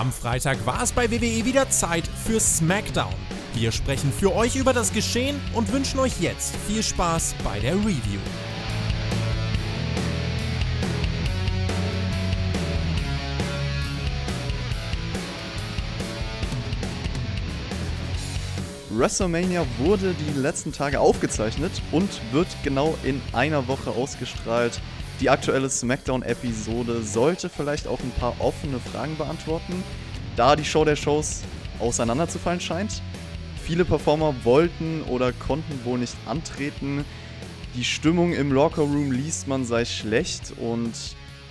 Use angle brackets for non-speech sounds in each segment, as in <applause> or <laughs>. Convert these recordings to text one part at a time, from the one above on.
Am Freitag war es bei WWE wieder Zeit für SmackDown. Wir sprechen für euch über das Geschehen und wünschen euch jetzt viel Spaß bei der Review. WrestleMania wurde die letzten Tage aufgezeichnet und wird genau in einer Woche ausgestrahlt. Die aktuelle SmackDown-Episode sollte vielleicht auch ein paar offene Fragen beantworten, da die Show der Shows auseinanderzufallen scheint. Viele Performer wollten oder konnten wohl nicht antreten. Die Stimmung im Lockerroom liest man sei schlecht und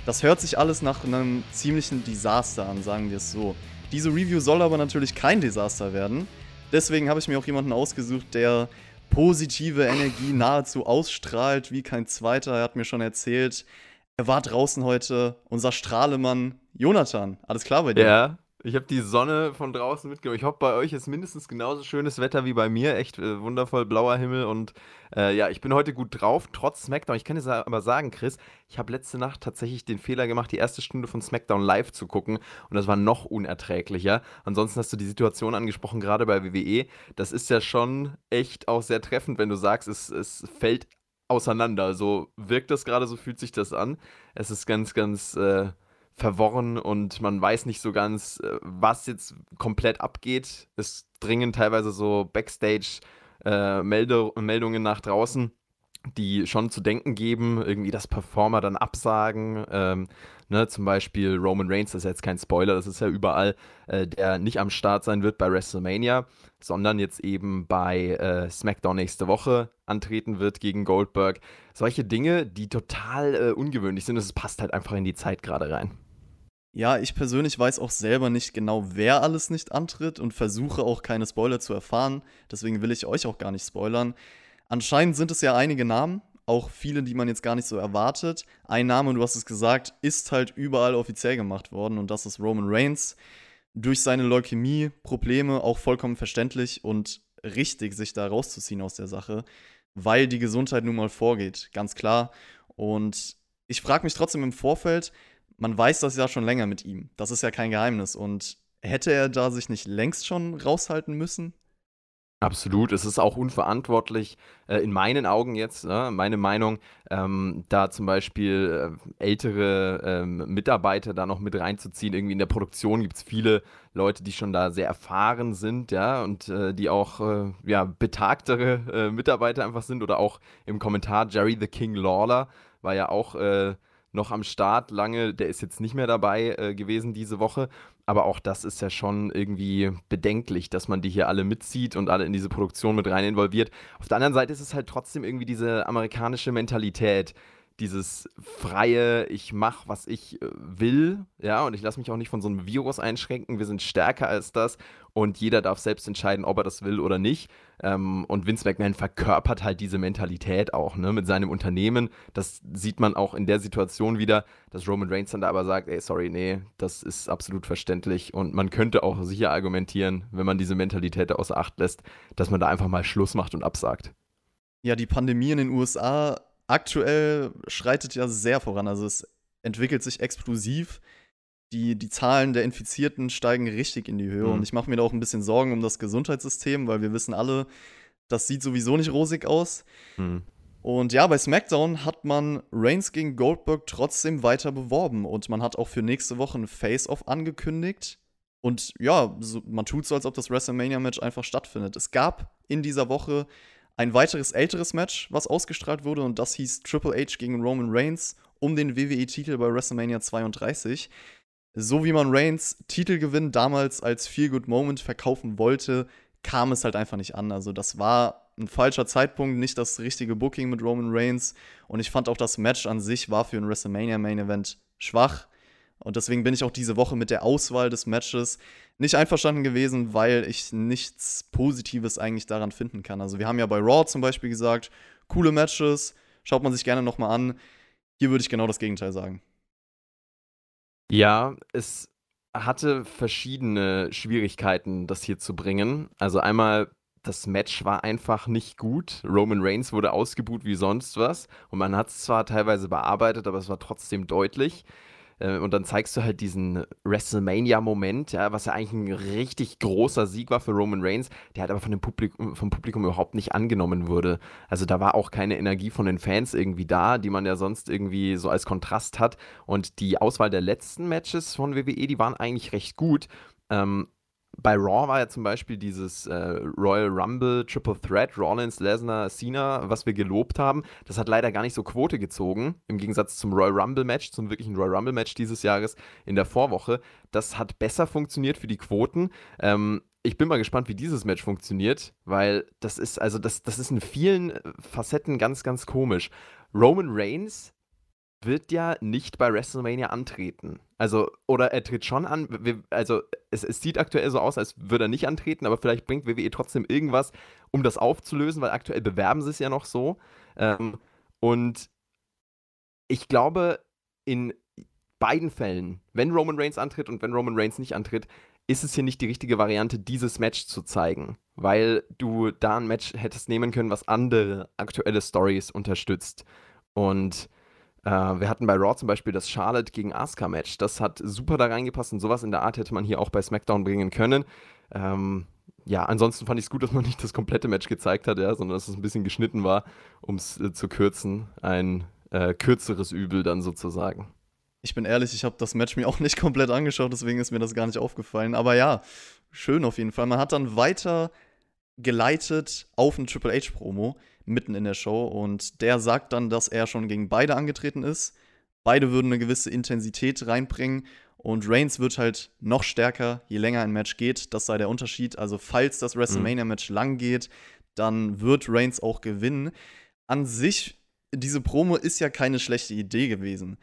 das hört sich alles nach einem ziemlichen Desaster an, sagen wir es so. Diese Review soll aber natürlich kein Desaster werden. Deswegen habe ich mir auch jemanden ausgesucht, der positive Energie nahezu ausstrahlt wie kein zweiter. Er hat mir schon erzählt, er war draußen heute, unser Strahlemann Jonathan. Alles klar bei dir? Ja, ich habe die Sonne von draußen mitgenommen. Ich hoffe, bei euch ist mindestens genauso schönes Wetter wie bei mir. Echt äh, wundervoll blauer Himmel. Und äh, ja, ich bin heute gut drauf, trotz SmackDown. Ich kann dir aber sagen, Chris, ich habe letzte Nacht tatsächlich den Fehler gemacht, die erste Stunde von SmackDown live zu gucken. Und das war noch unerträglicher. Ansonsten hast du die Situation angesprochen, gerade bei WWE. Das ist ja schon echt auch sehr treffend, wenn du sagst, es, es fällt auseinander. So wirkt das gerade, so fühlt sich das an. Es ist ganz, ganz. Äh, verworren und man weiß nicht so ganz, äh, was jetzt komplett abgeht. Es dringen teilweise so Backstage-Meldungen äh, nach draußen, die schon zu denken geben, irgendwie das Performer dann absagen. Ähm, ne, zum Beispiel Roman Reigns, das ist jetzt kein Spoiler, das ist ja überall, äh, der nicht am Start sein wird bei WrestleMania, sondern jetzt eben bei äh, SmackDown nächste Woche antreten wird gegen Goldberg. Solche Dinge, die total äh, ungewöhnlich sind, es passt halt einfach in die Zeit gerade rein. Ja, ich persönlich weiß auch selber nicht genau, wer alles nicht antritt und versuche auch keine Spoiler zu erfahren. Deswegen will ich euch auch gar nicht spoilern. Anscheinend sind es ja einige Namen, auch viele, die man jetzt gar nicht so erwartet. Ein Name, du hast es gesagt, ist halt überall offiziell gemacht worden und das ist Roman Reigns. Durch seine Leukämie-Probleme auch vollkommen verständlich und richtig, sich da rauszuziehen aus der Sache, weil die Gesundheit nun mal vorgeht, ganz klar. Und ich frage mich trotzdem im Vorfeld, man weiß das ja schon länger mit ihm. Das ist ja kein Geheimnis. Und hätte er da sich nicht längst schon raushalten müssen? Absolut, es ist auch unverantwortlich, äh, in meinen Augen jetzt, ne, meine Meinung, ähm, da zum Beispiel äh, ältere ähm, Mitarbeiter da noch mit reinzuziehen. Irgendwie in der Produktion gibt es viele Leute, die schon da sehr erfahren sind, ja, und äh, die auch äh, ja, betagtere äh, Mitarbeiter einfach sind. Oder auch im Kommentar Jerry the King Lawler war ja auch äh, noch am Start lange. Der ist jetzt nicht mehr dabei äh, gewesen diese Woche. Aber auch das ist ja schon irgendwie bedenklich, dass man die hier alle mitzieht und alle in diese Produktion mit rein involviert. Auf der anderen Seite ist es halt trotzdem irgendwie diese amerikanische Mentalität dieses freie, ich mache, was ich äh, will, ja, und ich lasse mich auch nicht von so einem Virus einschränken. Wir sind stärker als das und jeder darf selbst entscheiden, ob er das will oder nicht. Ähm, und Vince McMahon verkörpert halt diese Mentalität auch, ne, mit seinem Unternehmen. Das sieht man auch in der Situation wieder, dass Roman Reigns dann da aber sagt, ey, sorry, nee, das ist absolut verständlich und man könnte auch sicher argumentieren, wenn man diese Mentalität außer Acht lässt, dass man da einfach mal Schluss macht und absagt. Ja, die Pandemie in den USA aktuell schreitet ja sehr voran. Also es entwickelt sich explosiv. Die, die Zahlen der Infizierten steigen richtig in die Höhe. Mhm. Und ich mache mir da auch ein bisschen Sorgen um das Gesundheitssystem, weil wir wissen alle, das sieht sowieso nicht rosig aus. Mhm. Und ja, bei SmackDown hat man Reigns gegen Goldberg trotzdem weiter beworben. Und man hat auch für nächste Woche ein Face-Off angekündigt. Und ja, so, man tut so, als ob das WrestleMania-Match einfach stattfindet. Es gab in dieser Woche ein weiteres älteres Match, was ausgestrahlt wurde, und das hieß Triple H gegen Roman Reigns um den WWE-Titel bei WrestleMania 32. So wie man Reigns Titelgewinn damals als Feel Good Moment verkaufen wollte, kam es halt einfach nicht an. Also das war ein falscher Zeitpunkt, nicht das richtige Booking mit Roman Reigns. Und ich fand auch das Match an sich war für ein WrestleMania Main Event schwach. Und deswegen bin ich auch diese Woche mit der Auswahl des Matches nicht einverstanden gewesen, weil ich nichts Positives eigentlich daran finden kann. Also wir haben ja bei Raw zum Beispiel gesagt, coole Matches, schaut man sich gerne nochmal an. Hier würde ich genau das Gegenteil sagen. Ja, es hatte verschiedene Schwierigkeiten, das hier zu bringen. Also einmal, das Match war einfach nicht gut. Roman Reigns wurde ausgebuht wie sonst was. Und man hat es zwar teilweise bearbeitet, aber es war trotzdem deutlich. Äh, und dann zeigst du halt diesen WrestleMania-Moment, ja, was ja eigentlich ein richtig großer Sieg war für Roman Reigns, der halt aber von dem Publikum, vom Publikum überhaupt nicht angenommen wurde. Also da war auch keine Energie von den Fans irgendwie da, die man ja sonst irgendwie so als Kontrast hat. Und die Auswahl der letzten Matches von WWE, die waren eigentlich recht gut. Ähm, bei Raw war ja zum Beispiel dieses äh, Royal Rumble Triple Threat, Rollins, Lesnar, Cena, was wir gelobt haben. Das hat leider gar nicht so Quote gezogen, im Gegensatz zum Royal Rumble Match, zum wirklichen Royal Rumble Match dieses Jahres in der Vorwoche. Das hat besser funktioniert für die Quoten. Ähm, ich bin mal gespannt, wie dieses Match funktioniert, weil das ist, also das, das ist in vielen äh, Facetten ganz, ganz komisch. Roman Reigns wird ja nicht bei WrestleMania antreten. Also, oder er tritt schon an. Also, es, es, sieht aktuell so aus, als würde er nicht antreten, aber vielleicht bringt WWE trotzdem irgendwas, um das aufzulösen, weil aktuell bewerben sie es ja noch so. Ähm, und ich glaube, in beiden Fällen, wenn Roman Reigns antritt und wenn Roman Reigns nicht antritt, ist es hier nicht die richtige Variante, dieses Match zu zeigen, weil du da ein Match hättest nehmen können, was andere aktuelle Stories unterstützt. Und äh, wir hatten bei Raw zum Beispiel das Charlotte gegen Asuka-Match. Das hat super da reingepasst und sowas in der Art hätte man hier auch bei SmackDown bringen können. Ähm, ja, ansonsten fand ich es gut, <laughs> dass man nicht das komplette Match gezeigt hat, ja, sondern dass es ein bisschen geschnitten war, um es äh, zu kürzen. Ein äh, kürzeres Übel dann sozusagen. Ich bin ehrlich, ich habe das Match mir <laughs> auch nicht komplett angeschaut, deswegen ist mir das gar nicht aufgefallen. Aber ja, schön auf jeden Fall. Man hat dann weiter geleitet auf ein Triple H-Promo mitten in der Show. Und der sagt dann, dass er schon gegen beide angetreten ist. Beide würden eine gewisse Intensität reinbringen. Und Reigns wird halt noch stärker, je länger ein Match geht. Das sei der Unterschied. Also, falls das WrestleMania-Match mhm. lang geht, dann wird Reigns auch gewinnen. An sich, diese Promo ist ja keine schlechte Idee gewesen.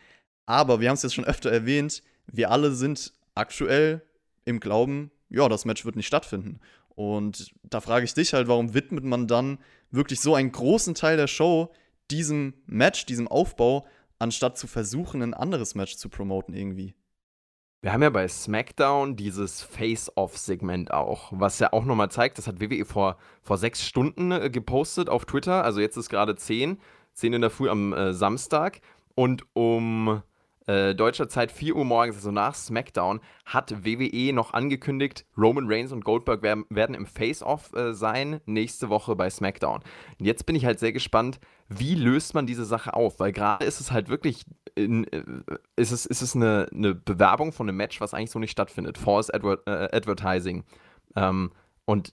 Aber wir haben es jetzt schon öfter erwähnt, wir alle sind aktuell im Glauben, ja, das Match wird nicht stattfinden. Und da frage ich dich halt, warum widmet man dann wirklich so einen großen Teil der Show diesem Match, diesem Aufbau, anstatt zu versuchen, ein anderes Match zu promoten irgendwie. Wir haben ja bei SmackDown dieses Face-Off-Segment auch, was ja auch nochmal zeigt, das hat WWE vor, vor sechs Stunden äh, gepostet auf Twitter, also jetzt ist gerade zehn, zehn in der Früh am äh, Samstag und um äh, deutscher Zeit 4 Uhr morgens, also nach SmackDown, hat WWE noch angekündigt, Roman Reigns und Goldberg werden, werden im Face-Off äh, sein, nächste Woche bei SmackDown. Und jetzt bin ich halt sehr gespannt, wie löst man diese Sache auf? Weil gerade ist es halt wirklich, in, äh, ist es, ist es eine, eine Bewerbung von einem Match, was eigentlich so nicht stattfindet. False Adver äh, Advertising. Ähm, und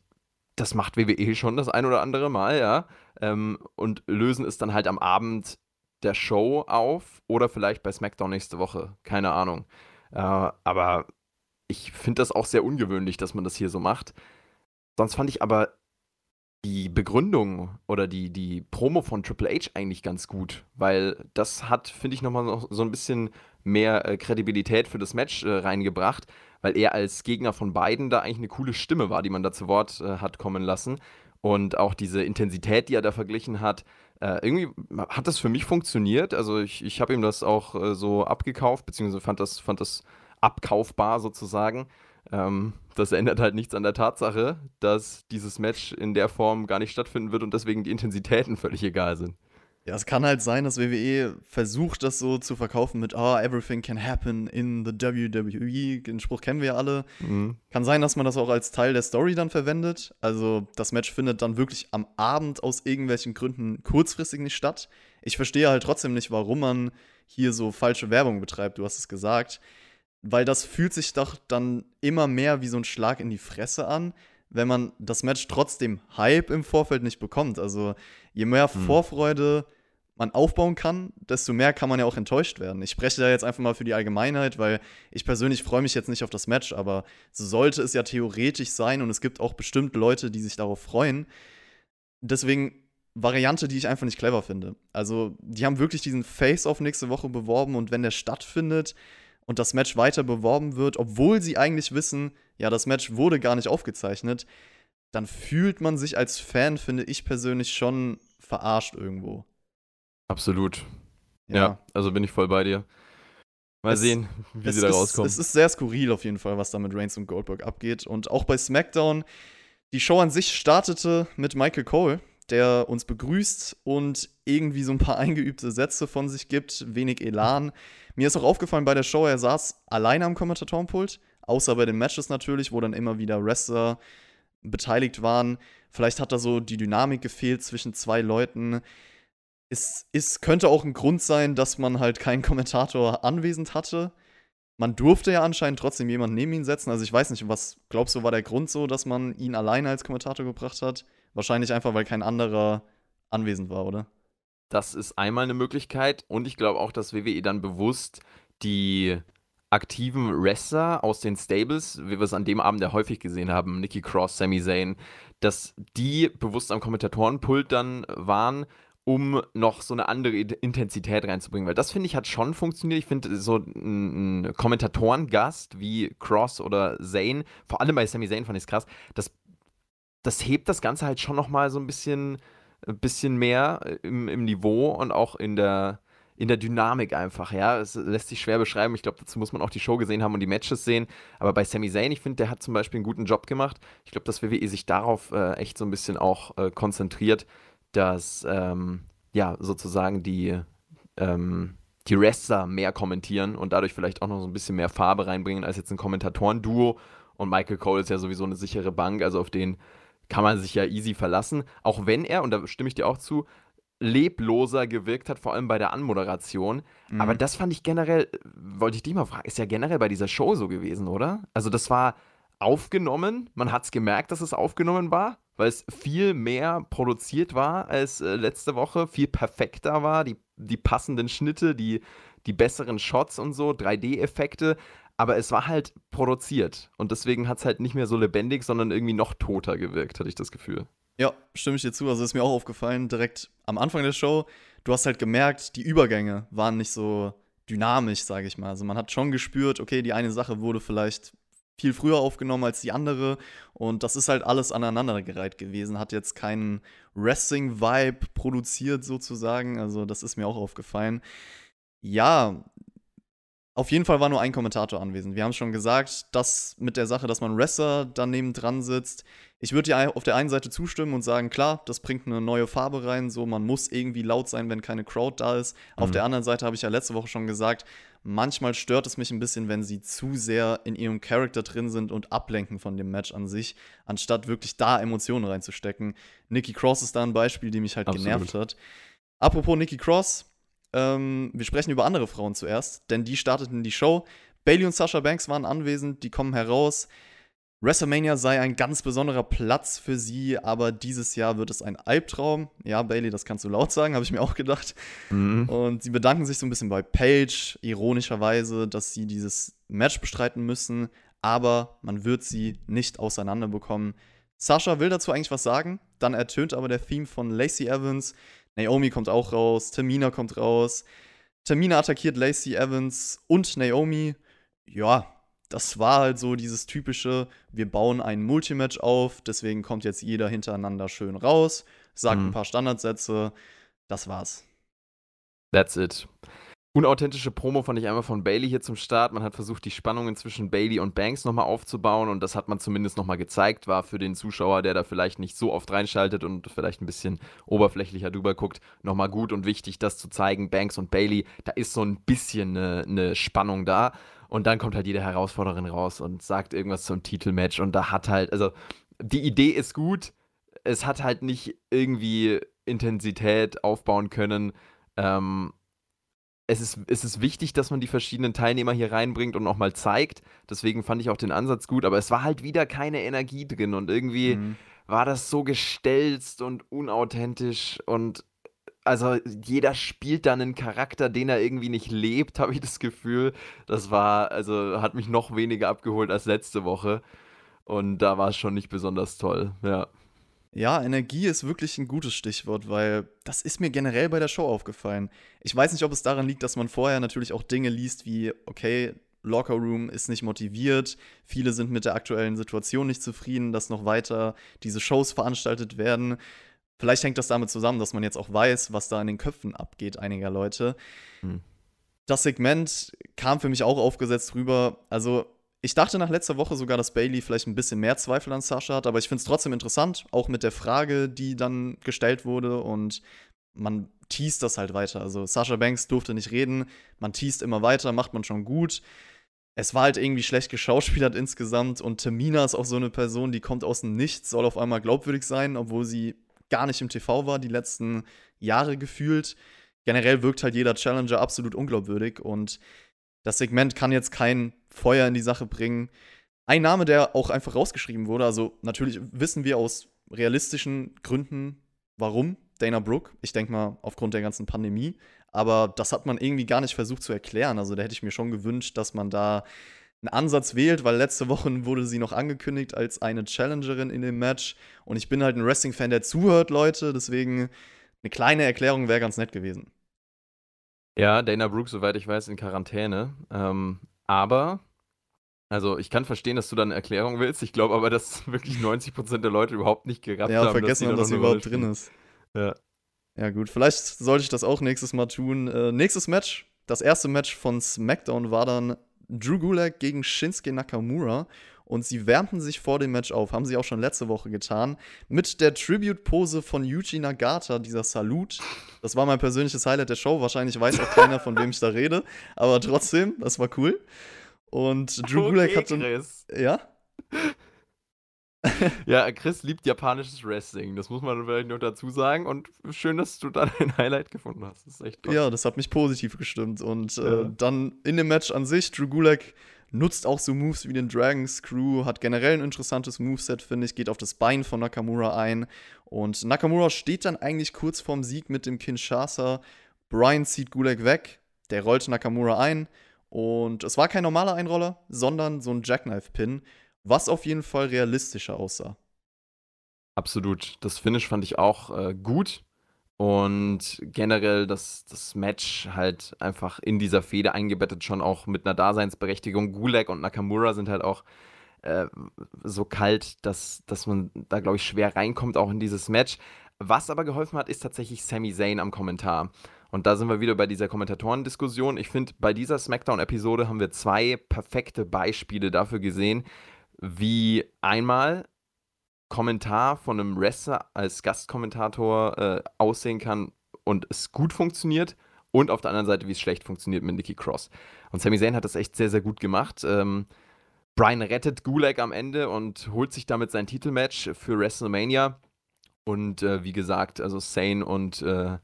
das macht WWE schon das ein oder andere Mal, ja. Ähm, und lösen es dann halt am Abend der Show auf oder vielleicht bei SmackDown nächste Woche. Keine Ahnung. Äh, aber ich finde das auch sehr ungewöhnlich, dass man das hier so macht. Sonst fand ich aber die Begründung oder die, die Promo von Triple H eigentlich ganz gut, weil das hat, finde ich, nochmal noch so ein bisschen mehr äh, Kredibilität für das Match äh, reingebracht, weil er als Gegner von beiden da eigentlich eine coole Stimme war, die man da zu Wort äh, hat kommen lassen. Und auch diese Intensität, die er da verglichen hat, äh, irgendwie hat das für mich funktioniert. Also ich, ich habe ihm das auch äh, so abgekauft, beziehungsweise fand das, fand das abkaufbar sozusagen. Ähm, das ändert halt nichts an der Tatsache, dass dieses Match in der Form gar nicht stattfinden wird und deswegen die Intensitäten <laughs> völlig egal sind. Ja, es kann halt sein, dass WWE versucht, das so zu verkaufen mit, oh, everything can happen in the WWE. Den Spruch kennen wir ja alle. Mhm. Kann sein, dass man das auch als Teil der Story dann verwendet. Also, das Match findet dann wirklich am Abend aus irgendwelchen Gründen kurzfristig nicht statt. Ich verstehe halt trotzdem nicht, warum man hier so falsche Werbung betreibt. Du hast es gesagt. Weil das fühlt sich doch dann immer mehr wie so ein Schlag in die Fresse an, wenn man das Match trotzdem Hype im Vorfeld nicht bekommt. Also, je mehr mhm. Vorfreude man aufbauen kann, desto mehr kann man ja auch enttäuscht werden. Ich spreche da jetzt einfach mal für die Allgemeinheit, weil ich persönlich freue mich jetzt nicht auf das Match, aber so sollte es ja theoretisch sein und es gibt auch bestimmt Leute, die sich darauf freuen. Deswegen Variante, die ich einfach nicht clever finde. Also, die haben wirklich diesen Face-Off nächste Woche beworben und wenn der stattfindet und das Match weiter beworben wird, obwohl sie eigentlich wissen, ja, das Match wurde gar nicht aufgezeichnet, dann fühlt man sich als Fan, finde ich persönlich, schon verarscht irgendwo. Absolut. Ja. ja, also bin ich voll bei dir. Mal es, sehen, wie sie da ist, rauskommen. Es ist sehr skurril auf jeden Fall, was da mit Reigns und Goldberg abgeht. Und auch bei SmackDown, die Show an sich startete mit Michael Cole, der uns begrüßt und irgendwie so ein paar <laughs> eingeübte Sätze von sich gibt, wenig Elan. Mir ist auch aufgefallen bei der Show, er saß alleine am Kommentatorenpult, außer bei den Matches natürlich, wo dann immer wieder Wrestler beteiligt waren. Vielleicht hat da so die Dynamik gefehlt zwischen zwei Leuten. Es, es könnte auch ein Grund sein, dass man halt keinen <laughs> Kommentator anwesend hatte. Man durfte ja anscheinend trotzdem jemanden neben ihn setzen. Also ich weiß nicht, was glaubst du, war der Grund so, dass man ihn alleine als Kommentator gebracht hat? Wahrscheinlich einfach, weil kein anderer anwesend war, oder? Das ist einmal eine Möglichkeit und ich glaube auch, dass WWE dann bewusst die aktiven Wrestler aus den Stables, wie wir es an dem Abend ja häufig gesehen haben, Nikki Cross, Sami Zayn, dass die bewusst am Kommentatorenpult dann waren, um noch so eine andere Intensität reinzubringen. Weil das, finde ich, hat schon funktioniert. Ich finde, so ein, ein Kommentatorengast wie Cross oder Zayn, vor allem bei Sami Zayn fand ich es krass, das, das hebt das Ganze halt schon nochmal so ein bisschen, ein bisschen mehr im, im Niveau und auch in der, in der Dynamik einfach, ja. Es lässt sich schwer beschreiben. Ich glaube, dazu muss man auch die Show gesehen haben und die Matches sehen. Aber bei Sami Zayn, ich finde, der hat zum Beispiel einen guten Job gemacht. Ich glaube, dass WWE sich darauf äh, echt so ein bisschen auch äh, konzentriert, dass ähm, ja sozusagen die, ähm, die Wrestler mehr kommentieren und dadurch vielleicht auch noch so ein bisschen mehr Farbe reinbringen als jetzt ein Kommentatoren-Duo. Und Michael Cole ist ja sowieso eine sichere Bank, also auf den kann man sich ja easy verlassen. Auch wenn er, und da stimme ich dir auch zu, lebloser gewirkt hat, vor allem bei der Anmoderation. Mhm. Aber das fand ich generell, wollte ich dich mal fragen, ist ja generell bei dieser Show so gewesen, oder? Also das war aufgenommen, man hat es gemerkt, dass es aufgenommen war, weil es viel mehr produziert war als äh, letzte Woche, viel perfekter war, die, die passenden Schnitte, die, die besseren Shots und so, 3D-Effekte, aber es war halt produziert und deswegen hat es halt nicht mehr so lebendig, sondern irgendwie noch toter gewirkt, hatte ich das Gefühl. Ja, stimme ich dir zu. Also ist mir auch aufgefallen, direkt am Anfang der Show, du hast halt gemerkt, die Übergänge waren nicht so dynamisch, sage ich mal. Also man hat schon gespürt, okay, die eine Sache wurde vielleicht viel früher aufgenommen als die andere und das ist halt alles aneinandergereiht gewesen, hat jetzt keinen Wrestling-Vibe produziert sozusagen, also das ist mir auch aufgefallen. Ja, auf jeden Fall war nur ein Kommentator anwesend. Wir haben schon gesagt, dass mit der Sache, dass man Wrestler daneben dran sitzt. Ich würde dir auf der einen Seite zustimmen und sagen, klar, das bringt eine neue Farbe rein. So, man muss irgendwie laut sein, wenn keine Crowd da ist. Mhm. Auf der anderen Seite habe ich ja letzte Woche schon gesagt, manchmal stört es mich ein bisschen, wenn sie zu sehr in ihrem Charakter drin sind und ablenken von dem Match an sich, anstatt wirklich da Emotionen reinzustecken. Nikki Cross ist da ein Beispiel, die mich halt Absolut. genervt hat. Apropos Nikki Cross, ähm, wir sprechen über andere Frauen zuerst, denn die starteten die Show. Bailey und Sasha Banks waren anwesend, die kommen heraus. WrestleMania sei ein ganz besonderer Platz für sie, aber dieses Jahr wird es ein Albtraum. Ja, Bailey, das kannst du laut sagen, habe ich mir auch gedacht. Mhm. Und sie bedanken sich so ein bisschen bei Paige, ironischerweise, dass sie dieses Match bestreiten müssen, aber man wird sie nicht auseinanderbekommen. Sasha will dazu eigentlich was sagen, dann ertönt aber der Theme von Lacey Evans. Naomi kommt auch raus, Tamina kommt raus. Tamina attackiert Lacey Evans und Naomi. Ja, das war halt so dieses typische, wir bauen ein Multimatch auf, deswegen kommt jetzt jeder hintereinander schön raus, sagt mhm. ein paar Standardsätze. Das war's. That's it. Unauthentische Promo fand ich einmal von Bailey hier zum Start. Man hat versucht, die Spannungen zwischen Bailey und Banks nochmal aufzubauen und das hat man zumindest nochmal gezeigt. War für den Zuschauer, der da vielleicht nicht so oft reinschaltet und vielleicht ein bisschen oberflächlicher drüber guckt, nochmal gut und wichtig, das zu zeigen. Banks und Bailey, da ist so ein bisschen eine, eine Spannung da. Und dann kommt halt jede Herausforderin raus und sagt irgendwas zum Titelmatch und da hat halt, also die Idee ist gut, es hat halt nicht irgendwie Intensität aufbauen können. Ähm, es ist, es ist wichtig, dass man die verschiedenen Teilnehmer hier reinbringt und auch mal zeigt. Deswegen fand ich auch den Ansatz gut, aber es war halt wieder keine Energie drin und irgendwie mhm. war das so gestelzt und unauthentisch und also jeder spielt dann einen Charakter, den er irgendwie nicht lebt, <laughs> habe ich das Gefühl. Das war, also hat mich noch weniger abgeholt als letzte Woche. Und da war es schon nicht besonders toll, ja. Ja, Energie ist wirklich ein gutes Stichwort, weil das ist mir generell bei der Show aufgefallen. Ich weiß nicht, ob es daran liegt, dass man vorher natürlich auch Dinge liest wie, okay, Locker Room ist nicht motiviert, viele sind mit der aktuellen Situation nicht zufrieden, dass noch weiter diese Shows veranstaltet werden. Vielleicht hängt das damit zusammen, dass man jetzt auch weiß, was da in den Köpfen abgeht einiger Leute. Hm. Das Segment kam für mich auch aufgesetzt rüber. Also ich dachte nach letzter Woche sogar, dass Bailey vielleicht ein bisschen mehr Zweifel an Sascha hat, aber ich finde es trotzdem interessant, auch mit der Frage, die dann gestellt wurde. Und man teast das halt weiter. Also Sasha Banks durfte nicht reden, man teast immer weiter, macht man schon gut. Es war halt irgendwie schlecht geschauspielert insgesamt und Tamina ist auch so eine Person, die kommt aus dem Nichts, soll auf einmal glaubwürdig sein, obwohl sie gar nicht im TV war, die letzten Jahre gefühlt. Generell wirkt halt jeder Challenger absolut unglaubwürdig und das Segment kann jetzt kein Feuer in die Sache bringen. Ein Name, der auch einfach rausgeschrieben wurde, also natürlich wissen wir aus realistischen Gründen, warum Dana Brooke. Ich denke mal aufgrund der ganzen Pandemie. Aber das hat man irgendwie gar nicht versucht zu erklären. Also da hätte ich mir schon gewünscht, dass man da einen Ansatz wählt, weil letzte Woche <laughs> wurde sie noch angekündigt als eine Challengerin in dem Match. Und ich bin halt ein Wrestling-Fan, der zuhört, Leute. Deswegen eine kleine Erklärung wäre ganz nett gewesen. Ja, Dana Brooke, soweit ich weiß, in Quarantäne. Ähm, aber also ich kann verstehen, dass du da eine Erklärung willst. Ich glaube aber, dass <laughs> wirklich 90% der Leute überhaupt nicht gerafft ja, haben. Ja, vergessen haben, dass sie überhaupt drin ist. Ja. Ja, gut. Vielleicht sollte ich das auch nächstes Mal tun. Äh, nächstes Match, das erste Match von SmackDown war dann Drew Gulak gegen Shinsuke Nakamura. Und sie wärmten sich vor dem Match auf, haben sie auch schon letzte Woche getan, mit der Tribute-Pose von Yuji Nagata, dieser Salut. Das war mein persönliches Highlight der Show. Wahrscheinlich weiß auch keiner, von wem ich da rede. Aber trotzdem, das war cool. Und Drew Gulak okay, hat. Chris. Ja? <laughs> ja, Chris liebt japanisches Wrestling. Das muss man vielleicht noch dazu sagen. Und schön, dass du da ein Highlight gefunden hast. Das ist echt toll. Ja, das hat mich positiv gestimmt. Und äh, ja. dann in dem Match an sich, Drew Gulak nutzt auch so Moves wie den Dragon Screw, hat generell ein interessantes Moveset, finde ich, geht auf das Bein von Nakamura ein. Und Nakamura steht dann eigentlich kurz vorm Sieg mit dem Kinshasa. Brian zieht Gulak weg, der rollt Nakamura ein und es war kein normaler Einroller, sondern so ein Jackknife-Pin, was auf jeden Fall realistischer aussah. Absolut. Das Finish fand ich auch äh, gut. Und generell das, das Match halt einfach in dieser Fehde eingebettet, schon auch mit einer Daseinsberechtigung. Gulag und Nakamura sind halt auch äh, so kalt, dass, dass man da, glaube ich, schwer reinkommt, auch in dieses Match. Was aber geholfen hat, ist tatsächlich Sami Zayn am Kommentar. Und da sind wir wieder bei dieser Kommentatorendiskussion. Ich finde, bei dieser SmackDown-Episode haben wir zwei perfekte Beispiele dafür gesehen, wie einmal Kommentar von einem Wrestler als Gastkommentator äh, aussehen kann und es gut funktioniert und auf der anderen Seite, wie es schlecht funktioniert mit Nikki Cross. Und Sami Zayn hat das echt sehr, sehr gut gemacht. Ähm, Brian rettet Gulag am Ende und holt sich damit sein Titelmatch für WrestleMania. Und äh, wie gesagt, also Sane und äh,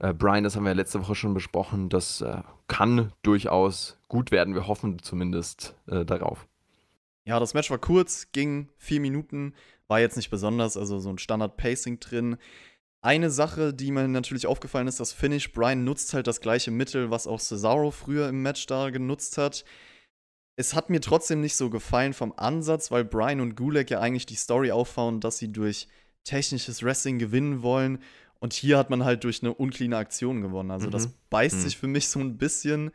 äh, Brian, das haben wir letzte Woche schon besprochen, das äh, kann durchaus gut werden. Wir hoffen zumindest äh, darauf. Ja, das Match war kurz, ging vier Minuten, war jetzt nicht besonders, also so ein Standard-Pacing drin. Eine Sache, die mir natürlich aufgefallen ist, das Finish. Brian nutzt halt das gleiche Mittel, was auch Cesaro früher im Match da genutzt hat. Es hat mir trotzdem nicht so gefallen vom Ansatz, weil Brian und Gulak ja eigentlich die Story aufbauen, dass sie durch technisches Wrestling gewinnen wollen und hier hat man halt durch eine uncleane Aktion gewonnen. Also mhm. das beißt mhm. sich für mich so ein bisschen.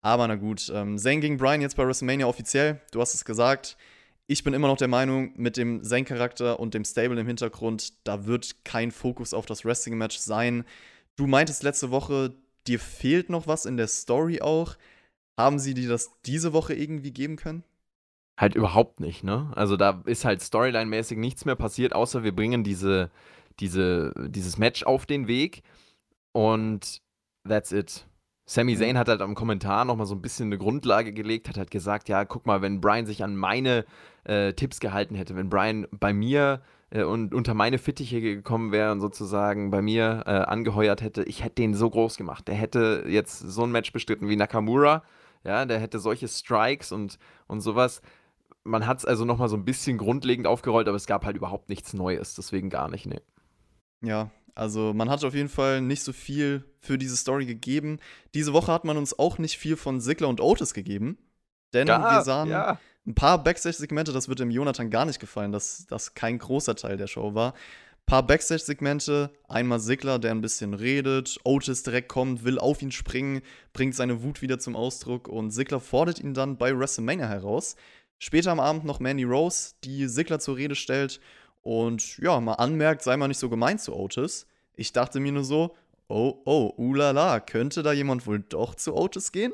Aber na gut, ähm, Zayn gegen Brian jetzt bei WrestleMania offiziell. Du hast es gesagt. Ich bin immer noch der Meinung, mit dem Zayn-Charakter und dem Stable im Hintergrund, da wird kein Fokus auf das Wrestling-Match sein. Du meintest letzte Woche, dir fehlt noch was in der Story auch. Haben sie dir das diese Woche irgendwie geben können? Halt überhaupt nicht, ne? Also da ist halt Storyline-mäßig nichts mehr passiert, außer wir bringen diese diese, dieses Match auf den Weg und that's it. Sami Zayn hat halt am Kommentar nochmal so ein bisschen eine Grundlage gelegt, hat halt gesagt, ja, guck mal, wenn Brian sich an meine äh, Tipps gehalten hätte, wenn Brian bei mir äh, und unter meine Fittiche gekommen wäre und sozusagen bei mir äh, angeheuert hätte, ich hätte den so groß gemacht. Der hätte jetzt so ein Match bestritten wie Nakamura, ja, der hätte solche Strikes und, und sowas. Man hat es also nochmal so ein bisschen grundlegend aufgerollt, aber es gab halt überhaupt nichts Neues, deswegen gar nicht, ne. Ja, also man hat auf jeden Fall nicht so viel für diese Story gegeben. Diese Woche hat man uns auch nicht viel von Sigler und Otis gegeben. Denn ja, wir sahen ja. ein paar Backstage-Segmente, das wird dem Jonathan gar nicht gefallen, dass das kein großer Teil der Show war. Ein paar Backstage-Segmente, einmal Sigler, der ein bisschen redet, Otis direkt kommt, will auf ihn springen, bringt seine Wut wieder zum Ausdruck und Sigler fordert ihn dann bei WrestleMania heraus. Später am Abend noch Mandy Rose, die Sigler zur Rede stellt und ja, mal anmerkt, sei mal nicht so gemein zu Otis. Ich dachte mir nur so, oh, oh, ulala, könnte da jemand wohl doch zu Otis gehen?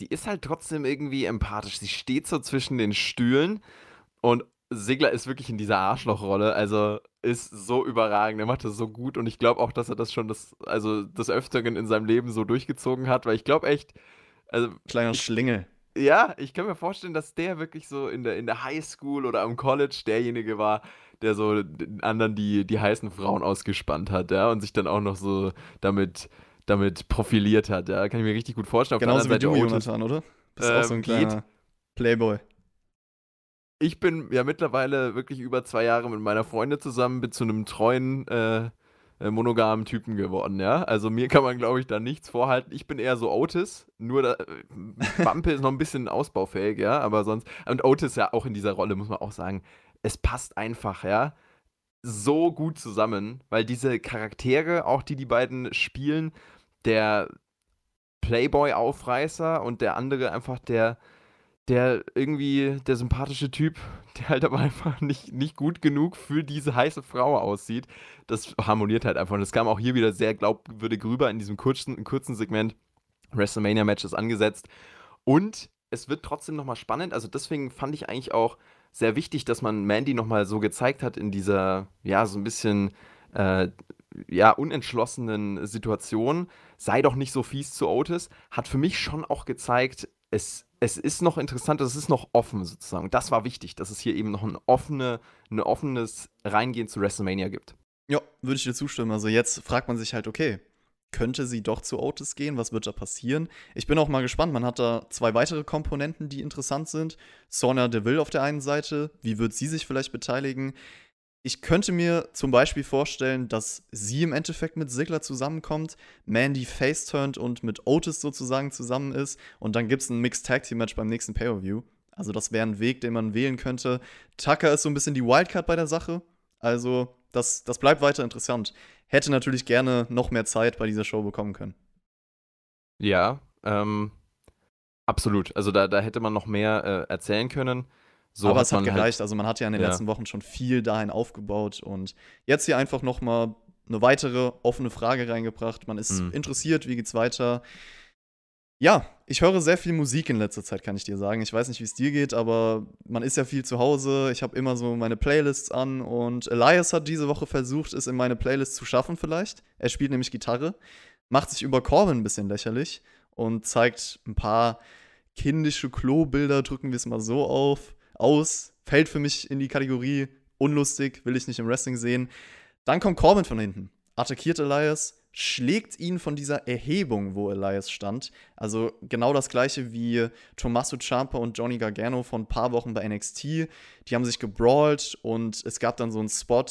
Die ist halt trotzdem irgendwie empathisch. Sie steht so zwischen den Stühlen und Sigler ist wirklich in dieser Arschlochrolle, also ist so überragend, er macht das so gut und ich glaube auch, dass er das schon das, also des Öfteren in seinem Leben so durchgezogen hat, weil ich glaube echt, also. Kleiner Schlingel. Ja, ich kann mir vorstellen, dass der wirklich so in der, in der Highschool oder am College derjenige war, der so den anderen die, die heißen Frauen ausgespannt hat, ja, und sich dann auch noch so damit, damit profiliert hat, ja. Kann ich mir richtig gut vorstellen. Auf Genauso wie du, Jonathan, oder? Bist ähm, auch so ein kleiner geht. Playboy. Ich bin ja mittlerweile wirklich über zwei Jahre mit meiner Freundin zusammen, bin zu einem treuen äh, äh, monogamen Typen geworden, ja. Also mir kann man, glaube ich, da nichts vorhalten. Ich bin eher so Otis, nur da, äh, Bumpe ist noch ein bisschen ausbaufähig, ja, aber sonst, und Otis ja auch in dieser Rolle, muss man auch sagen, es passt einfach, ja, so gut zusammen, weil diese Charaktere, auch die die beiden spielen, der Playboy-Aufreißer und der andere einfach der, der irgendwie, der sympathische Typ, <laughs> der halt aber einfach nicht, nicht gut genug für diese heiße Frau aussieht. Das harmoniert halt einfach. Und es kam auch hier wieder sehr glaubwürdig rüber in diesem kurzen, kurzen Segment. WrestleMania-Match ist angesetzt. Und es wird trotzdem nochmal spannend. Also deswegen fand ich eigentlich auch sehr wichtig, dass man Mandy nochmal so gezeigt hat in dieser, ja, so ein bisschen, äh, ja, unentschlossenen Situation. Sei doch nicht so fies zu Otis. Hat für mich schon auch gezeigt, es es ist noch interessant, es ist noch offen sozusagen. Das war wichtig, dass es hier eben noch ein, offene, ein offenes Reingehen zu WrestleMania gibt. Ja, würde ich dir zustimmen. Also jetzt fragt man sich halt, okay, könnte sie doch zu Otis gehen? Was wird da passieren? Ich bin auch mal gespannt. Man hat da zwei weitere Komponenten, die interessant sind. Sonia Deville auf der einen Seite. Wie wird sie sich vielleicht beteiligen? Ich könnte mir zum Beispiel vorstellen, dass sie im Endeffekt mit Sigler zusammenkommt, Mandy face-turned und mit Otis sozusagen zusammen ist und dann gibt es ein Mixed Tag Team Match beim nächsten Pay-Per-View. Also das wäre ein Weg, den man wählen könnte. Tucker ist so ein bisschen die Wildcard bei der Sache. Also das, das bleibt weiter interessant. Hätte natürlich gerne noch mehr Zeit bei dieser Show bekommen können. Ja, ähm, absolut. Also da, da hätte man noch mehr äh, erzählen können. So Aber es hat halt gereicht. Halt, also man hat ja in den ja. letzten Wochen schon viel dahin aufgebaut und jetzt hier einfach noch mal eine weitere offene Frage reingebracht. Man ist mhm. interessiert, wie geht's weiter? Ja, ich höre sehr viel Musik in letzter Zeit, kann ich dir sagen. Ich weiß nicht, wie es dir geht, aber man ist ja viel zu Hause. Ich habe immer so meine Playlists an und Elias hat diese Woche versucht, es in meine Playlist zu schaffen vielleicht. Er spielt nämlich Gitarre, macht sich über Corbin ein bisschen lächerlich und zeigt ein paar kindische Klobilder, drücken wir es mal so auf aus, fällt für mich in die Kategorie unlustig, will ich nicht im Wrestling sehen. Dann kommt Corbin von hinten, attackiert Elias, schlägt ihn von dieser Erhebung, wo Elias stand. Also genau das gleiche wie Tommaso Ciampa und Johnny Gargano von ein paar Wochen bei NXT. Die haben sich gebrawlt und es gab dann so einen Spot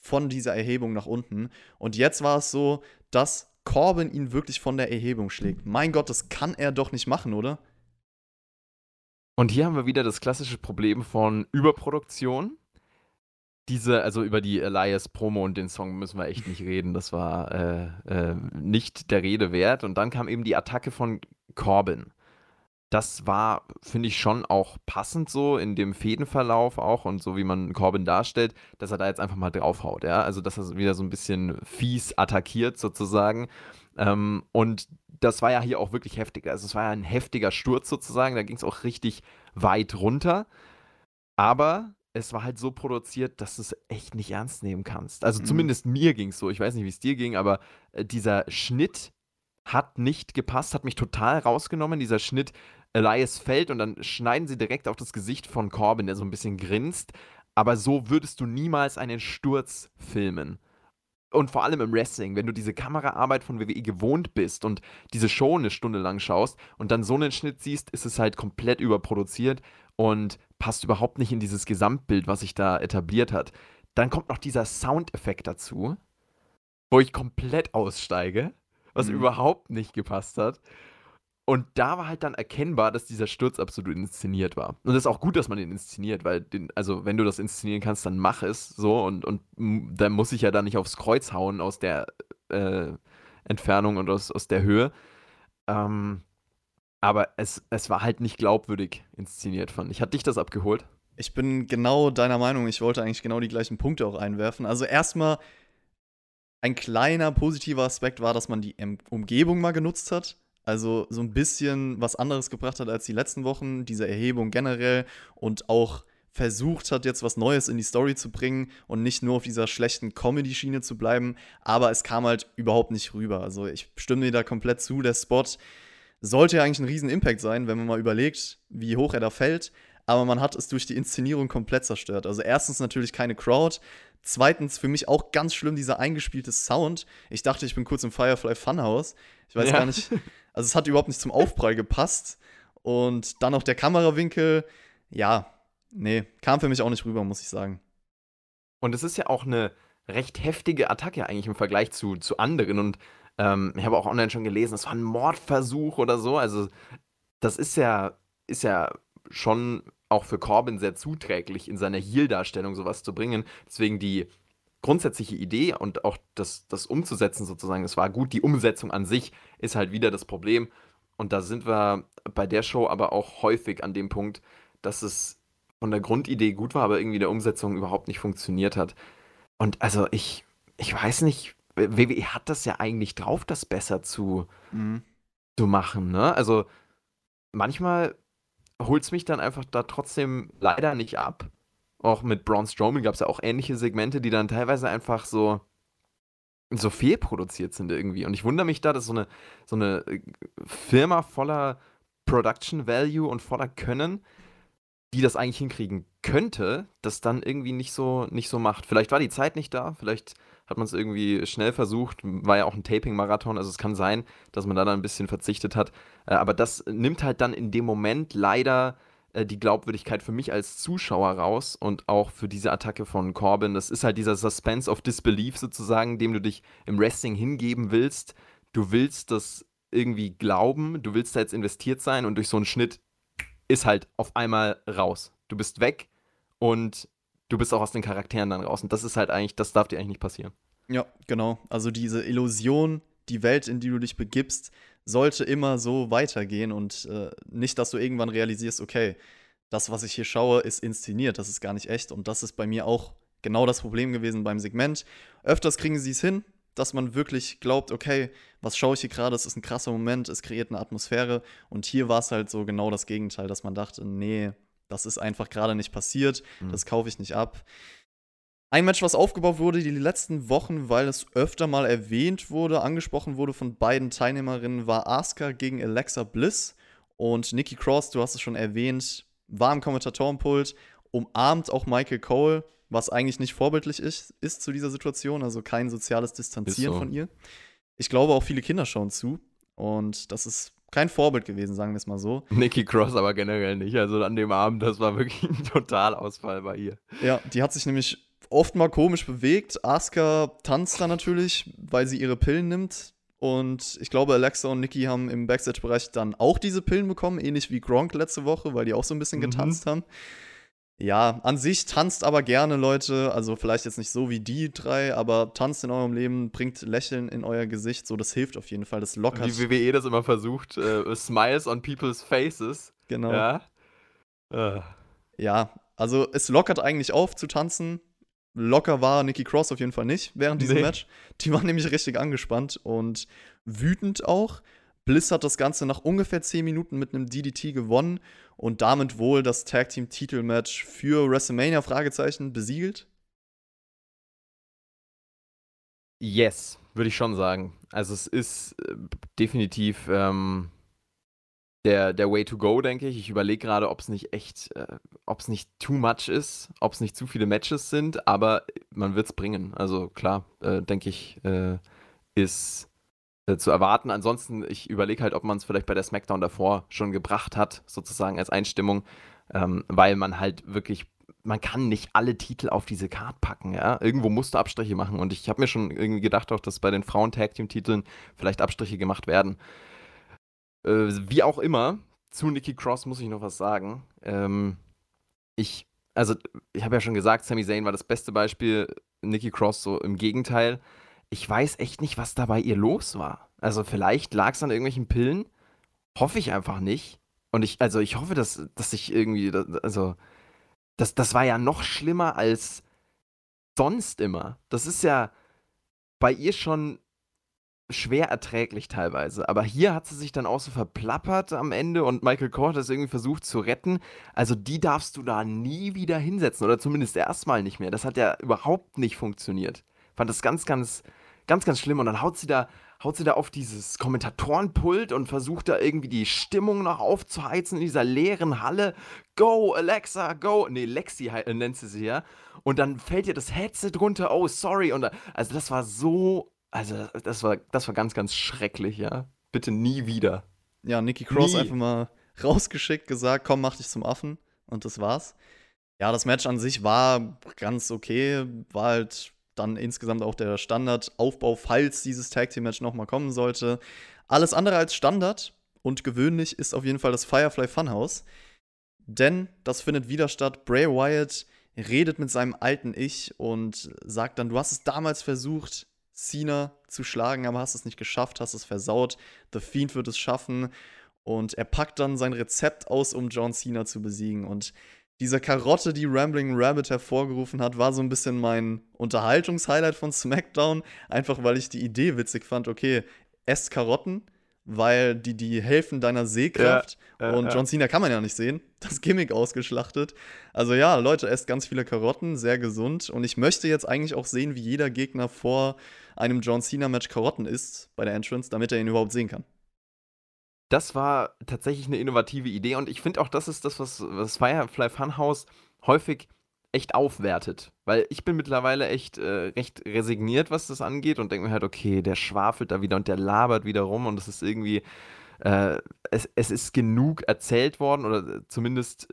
von dieser Erhebung nach unten. Und jetzt war es so, dass Corbin ihn wirklich von der Erhebung schlägt. Mein Gott, das kann er doch nicht machen, oder? Und hier haben wir wieder das klassische Problem von Überproduktion. Diese, also über die Elias Promo und den Song müssen wir echt nicht reden. Das war äh, äh, nicht der Rede wert. Und dann kam eben die Attacke von Corbin. Das war, finde ich, schon auch passend so in dem Fädenverlauf auch und so wie man Corbin darstellt, dass er da jetzt einfach mal draufhaut. Ja? Also, dass er wieder so ein bisschen fies attackiert sozusagen. Ähm, und das war ja hier auch wirklich heftig. Also es war ja ein heftiger Sturz sozusagen, da ging es auch richtig weit runter. Aber es war halt so produziert, dass du es echt nicht ernst nehmen kannst. Also mhm. zumindest mir ging es so. Ich weiß nicht, wie es dir ging, aber äh, dieser Schnitt hat nicht gepasst, hat mich total rausgenommen. Dieser Schnitt, Elias fällt und dann schneiden sie direkt auf das Gesicht von Corbin, der so ein bisschen grinst. Aber so würdest du niemals einen Sturz filmen und vor allem im Wrestling, wenn du diese Kameraarbeit von WWE gewohnt bist und diese Show eine Stunde lang schaust und dann so einen Schnitt siehst, ist es halt komplett überproduziert und passt überhaupt nicht in dieses Gesamtbild, was sich da etabliert hat. Dann kommt noch dieser Soundeffekt dazu, wo ich komplett aussteige, was mhm. überhaupt nicht gepasst hat. Und da war halt dann erkennbar, dass dieser Sturz absolut inszeniert war. Und es ist auch gut, dass man den inszeniert, weil, den, also wenn du das inszenieren kannst, dann mach es so und, und dann muss ich ja dann nicht aufs Kreuz hauen aus der äh, Entfernung und aus, aus der Höhe. Ähm, aber es, es war halt nicht glaubwürdig inszeniert, fand ich. Hat dich das abgeholt? Ich bin genau deiner Meinung. Ich wollte eigentlich genau die gleichen Punkte auch einwerfen. Also erstmal ein kleiner positiver Aspekt war, dass man die Umgebung mal genutzt hat. Also so ein bisschen was anderes gebracht hat als die letzten Wochen, diese Erhebung generell und auch versucht hat, jetzt was Neues in die Story zu bringen und nicht nur auf dieser schlechten Comedy-Schiene zu bleiben. Aber es kam halt überhaupt nicht rüber. Also ich stimme dir da komplett zu. Der Spot sollte ja eigentlich ein riesen Impact sein, wenn man mal überlegt, wie hoch er da fällt. Aber man hat es durch die Inszenierung komplett zerstört. Also erstens natürlich keine Crowd. Zweitens für mich auch ganz schlimm dieser eingespielte Sound. Ich dachte, ich bin kurz im Firefly Funhouse. Ich weiß ja. gar nicht. <laughs> Also es hat überhaupt nicht zum Aufprall gepasst. Und dann noch der Kamerawinkel. Ja, nee, kam für mich auch nicht rüber, muss ich sagen. Und es ist ja auch eine recht heftige Attacke eigentlich im Vergleich zu, zu anderen. Und ähm, ich habe auch online schon gelesen, es war ein Mordversuch oder so. Also das ist ja, ist ja schon auch für Corbin sehr zuträglich, in seiner Heal-Darstellung sowas zu bringen. Deswegen die grundsätzliche Idee und auch das, das umzusetzen sozusagen, es war gut. Die Umsetzung an sich ist halt wieder das Problem. Und da sind wir bei der Show aber auch häufig an dem Punkt, dass es von der Grundidee gut war, aber irgendwie der Umsetzung überhaupt nicht funktioniert hat. Und also ich, ich weiß nicht, WWE hat das ja eigentlich drauf, das besser zu, mhm. zu machen, ne? Also manchmal holt es mich dann einfach da trotzdem leider nicht ab. Auch mit Braun Strowman gab es ja auch ähnliche Segmente, die dann teilweise einfach so so fehlproduziert sind irgendwie. Und ich wundere mich da, dass so eine, so eine äh, Firma voller Production Value und voller Können die das eigentlich hinkriegen könnte, das dann irgendwie nicht so, nicht so macht. Vielleicht war die Zeit nicht da, vielleicht hat man es irgendwie schnell versucht, war ja auch ein Taping-Marathon, also es kann sein, dass man da dann ein bisschen verzichtet hat. Äh, aber das nimmt halt dann in dem Moment leider die Glaubwürdigkeit für mich als Zuschauer raus und auch für diese Attacke von Corbin. Das ist halt dieser Suspense of Disbelief sozusagen, dem du dich im Wrestling hingeben willst. Du willst das irgendwie glauben, du willst da jetzt investiert sein und durch so einen Schnitt ist halt auf einmal raus. Du bist weg und du bist auch aus den Charakteren dann raus. Und das ist halt eigentlich, das darf dir eigentlich nicht passieren. Ja, genau. Also diese Illusion, die Welt, in die du dich begibst, sollte immer so weitergehen und äh, nicht, dass du irgendwann realisierst, okay, das, was ich hier schaue, ist inszeniert, das ist gar nicht echt. Und das ist bei mir auch genau das Problem gewesen beim Segment. Öfters kriegen sie es hin, dass man wirklich glaubt, okay, was schaue ich hier gerade, es ist ein krasser Moment, es kreiert eine Atmosphäre. Und hier war es halt so genau das Gegenteil, dass man dachte, nee, das ist einfach gerade nicht passiert, mhm. das kaufe ich nicht ab. Ein Match, was aufgebaut wurde die letzten Wochen, weil es öfter mal erwähnt wurde, angesprochen wurde von beiden Teilnehmerinnen, war Asuka gegen Alexa Bliss. Und Nikki Cross, du hast es schon erwähnt, war im Kommentatorenpult, umarmt auch Michael Cole was eigentlich nicht vorbildlich ist, ist zu dieser Situation, also kein soziales Distanzieren so. von ihr. Ich glaube, auch viele Kinder schauen zu und das ist kein Vorbild gewesen, sagen wir es mal so. <laughs> Nikki Cross aber generell nicht. Also an dem Abend, das war wirklich ein Totalausfall bei ihr. Ja, die hat sich nämlich oft mal komisch bewegt. Asuka tanzt da natürlich, weil sie ihre Pillen nimmt. Und ich glaube, Alexa und Nikki haben im Backstage-Bereich dann auch diese Pillen bekommen, ähnlich wie Gronk letzte Woche, weil die auch so ein bisschen mhm. getanzt haben. Ja, an sich tanzt aber gerne, Leute. Also vielleicht jetzt nicht so wie die drei, aber tanzt in eurem Leben, bringt Lächeln in euer Gesicht. So, das hilft auf jeden Fall. Das lockert. Wie WWE das immer versucht, äh, Smiles on people's faces. Genau. Ja. Uh. ja, also es lockert eigentlich auf zu tanzen. Locker war Nikki Cross auf jeden Fall nicht während diesem nee. Match. Die war nämlich richtig angespannt und wütend auch. Bliss hat das Ganze nach ungefähr 10 Minuten mit einem DDT gewonnen und damit wohl das Tag Team Titelmatch für WrestleMania Fragezeichen besiegelt. Yes, würde ich schon sagen. Also es ist äh, definitiv ähm, der, der Way to go, denke ich. Ich überlege gerade, ob es nicht echt, äh, ob es nicht too much ist, ob es nicht zu viele Matches sind, aber man wird es bringen. Also klar, äh, denke ich, äh, ist äh, zu erwarten. Ansonsten, ich überlege halt, ob man es vielleicht bei der SmackDown davor schon gebracht hat, sozusagen als Einstimmung, ähm, weil man halt wirklich, man kann nicht alle Titel auf diese Card packen, ja. Irgendwo musst du Abstriche machen und ich habe mir schon irgendwie gedacht, auch, dass bei den Frauen-Tag-Team-Titeln vielleicht Abstriche gemacht werden. Äh, wie auch immer, zu Nikki Cross muss ich noch was sagen. Ähm, ich, also, ich habe ja schon gesagt, Sami Zayn war das beste Beispiel. Nikki Cross so im Gegenteil ich weiß echt nicht, was da bei ihr los war. Also vielleicht lag es an irgendwelchen Pillen. Hoffe ich einfach nicht. Und ich, also ich hoffe, dass, dass ich irgendwie, also, das, das war ja noch schlimmer als sonst immer. Das ist ja bei ihr schon schwer erträglich teilweise. Aber hier hat sie sich dann auch so verplappert am Ende und Michael Kort hat es irgendwie versucht zu retten. Also die darfst du da nie wieder hinsetzen oder zumindest erstmal nicht mehr. Das hat ja überhaupt nicht funktioniert. Fand das ganz, ganz, ganz, ganz schlimm. Und dann haut sie da, haut sie da auf dieses Kommentatorenpult und versucht da irgendwie die Stimmung noch aufzuheizen in dieser leeren Halle. Go, Alexa, go. Nee, Lexi äh, nennt sie sie ja. Und dann fällt ihr das Headset runter. Oh, sorry. Und also das war so also, das war, das war ganz, ganz schrecklich, ja. Bitte nie wieder. Ja, Nikki Cross nie. einfach mal rausgeschickt, gesagt, komm, mach dich zum Affen. Und das war's. Ja, das Match an sich war ganz okay. War halt dann insgesamt auch der Standardaufbau, falls dieses Tag Team Match nochmal kommen sollte. Alles andere als Standard und gewöhnlich ist auf jeden Fall das Firefly Funhouse. Denn das findet wieder statt. Bray Wyatt redet mit seinem alten Ich und sagt dann, du hast es damals versucht, Cena zu schlagen, aber hast es nicht geschafft, hast es versaut. The Fiend wird es schaffen und er packt dann sein Rezept aus, um John Cena zu besiegen. Und diese Karotte, die Rambling Rabbit hervorgerufen hat, war so ein bisschen mein Unterhaltungshighlight von SmackDown. Einfach weil ich die Idee witzig fand, okay, esst Karotten, weil die, die helfen deiner Sehkraft. Ja, äh, und John Cena kann man ja nicht sehen. <laughs> Das Gimmick ausgeschlachtet. Also ja, Leute, esst ganz viele Karotten, sehr gesund. Und ich möchte jetzt eigentlich auch sehen, wie jeder Gegner vor einem John Cena-Match Karotten isst bei der Entrance, damit er ihn überhaupt sehen kann. Das war tatsächlich eine innovative Idee und ich finde auch, das ist das, was, was Firefly Funhouse häufig echt aufwertet. Weil ich bin mittlerweile echt äh, recht resigniert, was das angeht und denke mir halt, okay, der schwafelt da wieder und der labert wieder rum und es ist irgendwie, äh, es, es ist genug erzählt worden oder zumindest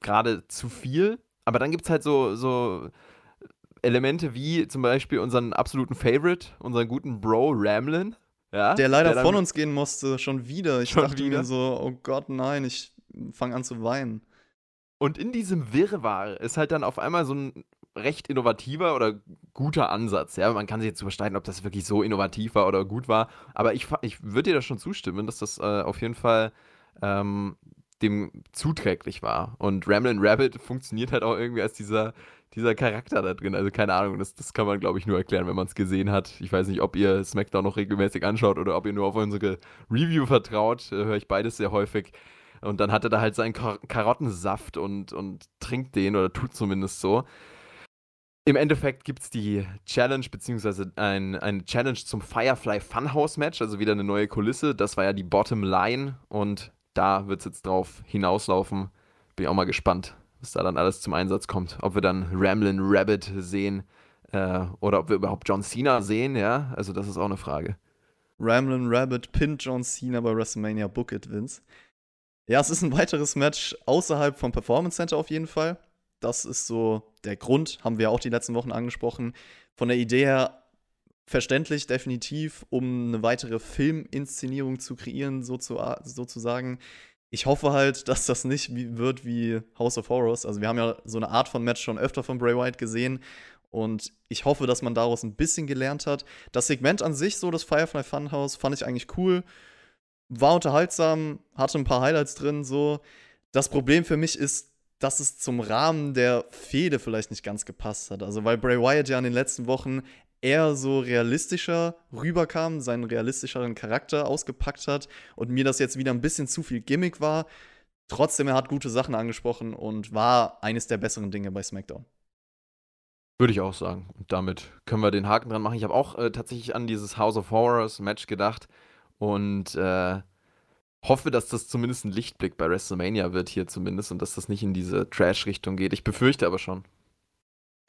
gerade zu viel. Aber dann gibt es halt so, so Elemente wie zum Beispiel unseren absoluten Favorite, unseren guten Bro Ramlin. Ja, der leider der von uns gehen musste, schon wieder. Ich schon dachte wieder? mir so, oh Gott, nein, ich fange an zu weinen. Und in diesem Wirrwarr ist halt dann auf einmal so ein recht innovativer oder guter Ansatz. Ja, man kann sich jetzt überstreiten, ob das wirklich so innovativ war oder gut war. Aber ich, ich würde dir da schon zustimmen, dass das äh, auf jeden Fall ähm, dem zuträglich war. Und Ramblin' Rabbit funktioniert halt auch irgendwie als dieser, dieser Charakter da drin. Also keine Ahnung, das, das kann man, glaube ich, nur erklären, wenn man es gesehen hat. Ich weiß nicht, ob ihr SmackDown noch regelmäßig anschaut oder ob ihr nur auf unsere Review vertraut. Äh, Höre ich beides sehr häufig. Und dann hat er da halt seinen Kar Karottensaft und, und trinkt den oder tut zumindest so. Im Endeffekt gibt es die Challenge, beziehungsweise ein, eine Challenge zum Firefly Funhouse Match, also wieder eine neue Kulisse. Das war ja die Bottom Line und da wird es jetzt drauf hinauslaufen. Bin ich auch mal gespannt, was da dann alles zum Einsatz kommt. Ob wir dann Ramblin' Rabbit sehen äh, oder ob wir überhaupt John Cena sehen, ja. Also, das ist auch eine Frage. Ramblin' Rabbit pinnt John Cena bei WrestleMania Book It, Vince. Ja, es ist ein weiteres Match außerhalb vom Performance Center auf jeden Fall. Das ist so der Grund, haben wir auch die letzten Wochen angesprochen. Von der Idee her verständlich, definitiv, um eine weitere Filminszenierung zu kreieren, so zu, sozusagen. Ich hoffe halt, <laughs> dass das nicht wird wie House of Horrors. Also, wir haben ja so eine Art von Match schon öfter von Bray Wyatt gesehen. Und ich hoffe, dass man daraus ein bisschen gelernt hat. Das Segment an sich, so das Firefly Funhouse, fand ich eigentlich cool war unterhaltsam, hatte ein paar Highlights drin, so. Das Problem für mich ist, dass es zum Rahmen der Fehde vielleicht nicht ganz gepasst hat. Also, weil Bray Wyatt ja in den letzten Wochen eher so realistischer rüberkam, seinen realistischeren Charakter ausgepackt hat und mir das jetzt wieder ein bisschen zu viel Gimmick war. Trotzdem, er hat gute Sachen angesprochen und war eines der besseren Dinge bei SmackDown. Würde ich auch sagen. Und damit können wir den Haken dran machen. Ich habe auch äh, tatsächlich an dieses House of Horrors Match gedacht. Und äh, hoffe, dass das zumindest ein Lichtblick bei WrestleMania wird hier zumindest und dass das nicht in diese Trash-Richtung geht. Ich befürchte aber schon.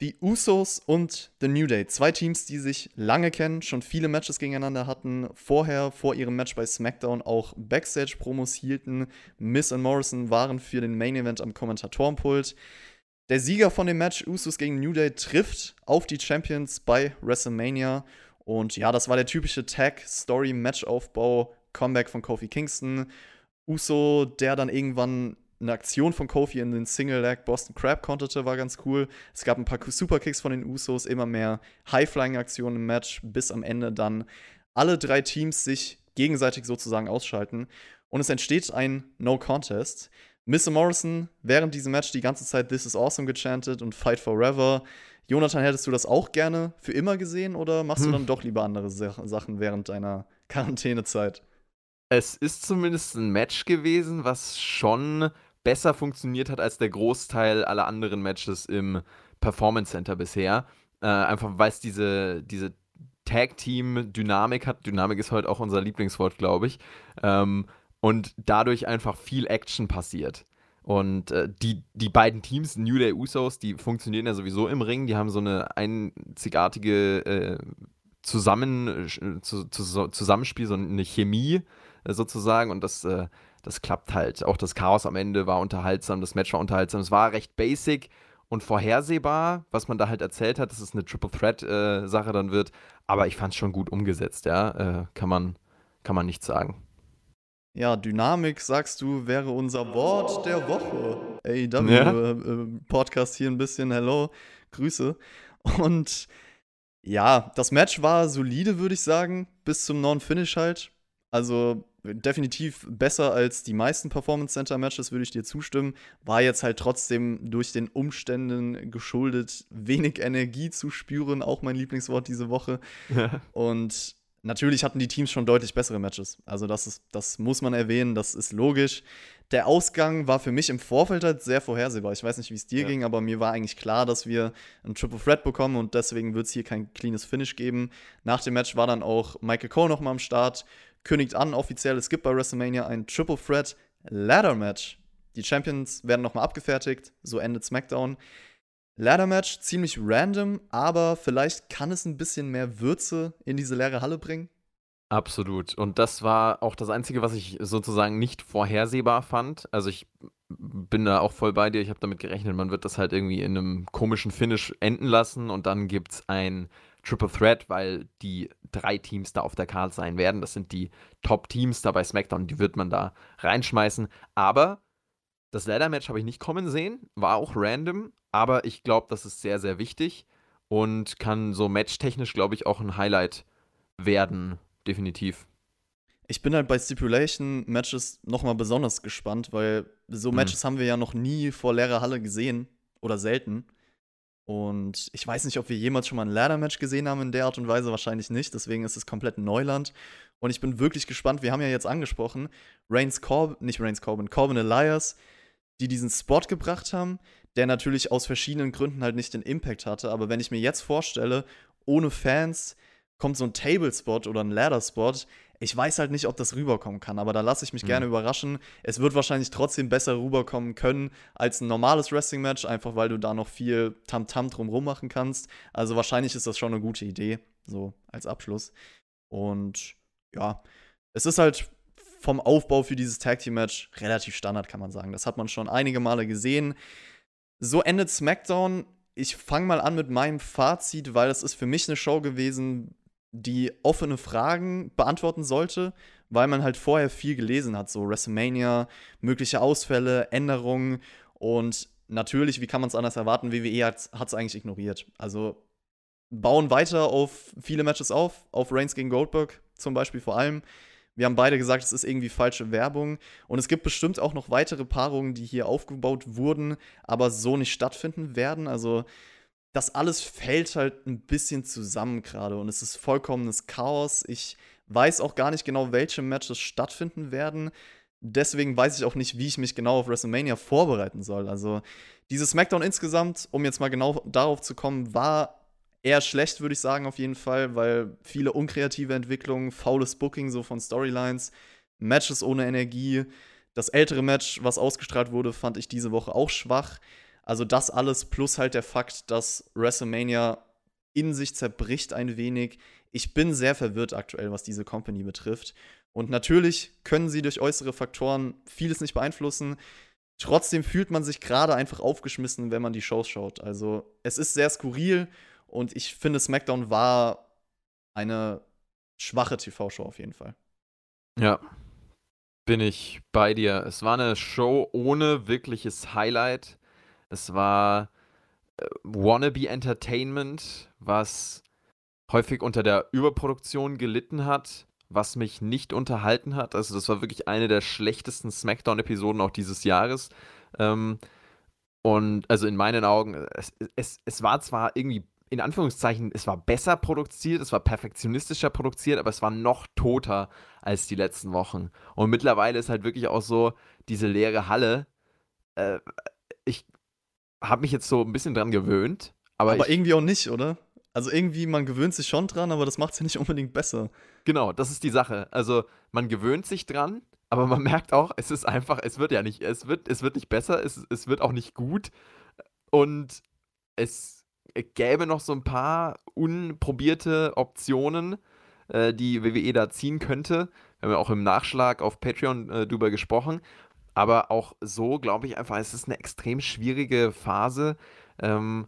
Die Usos und The New Day, zwei Teams, die sich lange kennen, schon viele Matches gegeneinander hatten, vorher vor ihrem Match bei SmackDown auch Backstage-Promos hielten. Miss und Morrison waren für den Main Event am Kommentatorenpult. Der Sieger von dem Match Usos gegen New Day trifft auf die Champions bei WrestleMania und ja, das war der typische Tag-Story-Match-Aufbau, Comeback von Kofi Kingston. Uso, der dann irgendwann eine Aktion von Kofi in den Single-Leg Boston Crab konterte, war ganz cool. Es gab ein paar Superkicks von den Usos, immer mehr High-Flying-Aktionen im Match, bis am Ende dann alle drei Teams sich gegenseitig sozusagen ausschalten. Und es entsteht ein No-Contest. Miss Morrison während diesem Match die ganze Zeit This is Awesome gechantet und Fight Forever. Jonathan, hättest du das auch gerne für immer gesehen oder machst hm. du dann doch lieber andere Sachen während deiner <laughs> Quarantänezeit? Es ist zumindest ein Match gewesen, was schon besser funktioniert hat als der Großteil aller anderen Matches im Performance Center bisher. Äh, einfach weil es diese, diese Tag-Team-Dynamik hat. Dynamik ist heute auch unser Lieblingswort, glaube ich. Ähm, und dadurch einfach viel Action passiert. Und äh, die, die beiden Teams, New Day Usos, die funktionieren ja sowieso im Ring. Die haben so eine einzigartige äh, Zusammen, äh, zu, zu, Zusammenspiel, so eine Chemie äh, sozusagen. Und das, äh, das klappt halt. Auch das Chaos am Ende war unterhaltsam, das Match war unterhaltsam. Es war recht basic und vorhersehbar, was man da halt erzählt hat, dass es eine Triple Threat-Sache äh, dann wird. Aber ich fand es schon gut umgesetzt, ja. kann, man, kann man nicht sagen. Ja, Dynamik, sagst du, wäre unser Wort der Woche. AEW ja? äh, Podcast hier ein bisschen, hello, Grüße. Und ja, das Match war solide, würde ich sagen, bis zum Non-Finish halt. Also definitiv besser als die meisten Performance Center Matches, würde ich dir zustimmen. War jetzt halt trotzdem durch den Umständen geschuldet, wenig Energie zu spüren, auch mein Lieblingswort diese Woche. Und Natürlich hatten die Teams schon deutlich bessere Matches. Also das, ist, das muss man erwähnen, das ist logisch. Der Ausgang war für mich im Vorfeld halt sehr vorhersehbar. Ich weiß nicht, wie es dir ja. ging, aber mir war eigentlich klar, dass wir ein Triple Threat bekommen und deswegen wird es hier kein cleanes Finish geben. Nach dem Match war dann auch Michael Cole nochmal am Start, kündigt an offiziell, es gibt bei WrestleMania ein Triple Threat Ladder Match. Die Champions werden nochmal abgefertigt, so endet SmackDown. Ladder-Match ziemlich random, aber vielleicht kann es ein bisschen mehr Würze in diese leere Halle bringen. Absolut. Und das war auch das Einzige, was ich sozusagen nicht vorhersehbar fand. Also ich bin da auch voll bei dir. Ich habe damit gerechnet, man wird das halt irgendwie in einem komischen Finish enden lassen und dann gibt es ein Triple Threat, weil die drei Teams da auf der Karte sein werden. Das sind die Top-Teams da bei SmackDown, die wird man da reinschmeißen. Aber das Ladder-Match habe ich nicht kommen sehen, war auch random, aber ich glaube, das ist sehr, sehr wichtig und kann so matchtechnisch, glaube ich, auch ein Highlight werden, definitiv. Ich bin halt bei Stipulation-Matches nochmal besonders gespannt, weil so mhm. Matches haben wir ja noch nie vor leerer Halle gesehen oder selten. Und ich weiß nicht, ob wir jemals schon mal ein Ladder-Match gesehen haben in der Art und Weise, wahrscheinlich nicht. Deswegen ist es komplett Neuland. Und ich bin wirklich gespannt. Wir haben ja jetzt angesprochen, Reigns Corbin, nicht Reigns Corbin, Corbin Elias, die diesen Spot gebracht haben, der natürlich aus verschiedenen Gründen halt nicht den Impact hatte. Aber wenn ich mir jetzt vorstelle, ohne Fans kommt so ein Table-Spot oder ein Ladder-Spot, ich weiß halt nicht, ob das rüberkommen kann, aber da lasse ich mich mhm. gerne überraschen. Es wird wahrscheinlich trotzdem besser rüberkommen können als ein normales Wrestling-Match, einfach weil du da noch viel Tamtam -Tam drumrum machen kannst. Also wahrscheinlich ist das schon eine gute Idee, so als Abschluss. Und ja, es ist halt vom Aufbau für dieses Tag Team Match relativ Standard, kann man sagen. Das hat man schon einige Male gesehen. So endet SmackDown. Ich fange mal an mit meinem Fazit, weil es ist für mich eine Show gewesen, die offene Fragen beantworten sollte, weil man halt vorher viel gelesen hat, so WrestleMania, mögliche Ausfälle, Änderungen und natürlich, wie kann man es anders erwarten, WWE hat es eigentlich ignoriert. Also bauen weiter auf viele Matches auf, auf Reigns gegen Goldberg zum Beispiel vor allem. Wir haben beide gesagt, es ist irgendwie falsche Werbung. Und es gibt bestimmt auch noch weitere Paarungen, die hier aufgebaut wurden, aber so nicht stattfinden werden. Also das alles fällt halt ein bisschen zusammen gerade und es ist vollkommenes Chaos. Ich weiß auch gar nicht genau, welche Matches stattfinden werden. Deswegen weiß ich auch nicht, wie ich mich genau auf WrestleMania vorbereiten soll. Also dieses SmackDown insgesamt, um jetzt mal genau darauf zu kommen, war eher schlecht, würde ich sagen, auf jeden Fall, weil viele unkreative Entwicklungen, faules Booking so von Storylines, Matches ohne Energie. Das ältere Match, was ausgestrahlt wurde, fand ich diese Woche auch schwach. Also das alles plus halt der Fakt, dass WrestleMania in sich zerbricht ein wenig. Ich bin sehr verwirrt aktuell, was diese Company betrifft. Und natürlich können sie durch äußere Faktoren vieles nicht beeinflussen. Trotzdem fühlt man sich gerade einfach aufgeschmissen, wenn man die Shows schaut. Also es ist sehr skurril und ich finde, SmackDown war eine schwache TV-Show auf jeden Fall. Ja, bin ich bei dir. Es war eine Show ohne wirkliches Highlight. Es war äh, Wannabe Entertainment, was häufig unter der Überproduktion gelitten hat, was mich nicht unterhalten hat. Also das war wirklich eine der schlechtesten SmackDown-Episoden auch dieses Jahres. Ähm, Und also in meinen Augen, es, es, es war zwar irgendwie in Anführungszeichen, es war besser produziert, es war perfektionistischer produziert, aber es war noch toter als die letzten Wochen. Und mittlerweile ist halt wirklich auch so, diese leere Halle, äh, ich habe mich jetzt so ein bisschen dran gewöhnt. Aber, Aber ich, irgendwie auch nicht, oder? Also irgendwie, man gewöhnt sich schon dran, aber das macht es ja nicht unbedingt besser. Genau, das ist die Sache. Also man gewöhnt sich dran, aber man <laughs> merkt auch, es ist einfach, es wird ja nicht, es wird, es wird nicht besser, es, es wird auch nicht gut. Und es gäbe noch so ein paar unprobierte Optionen, äh, die WWE da ziehen könnte. Wir haben ja auch im Nachschlag auf Patreon äh, drüber gesprochen. Aber auch so glaube ich einfach, es ist eine extrem schwierige Phase. Ähm,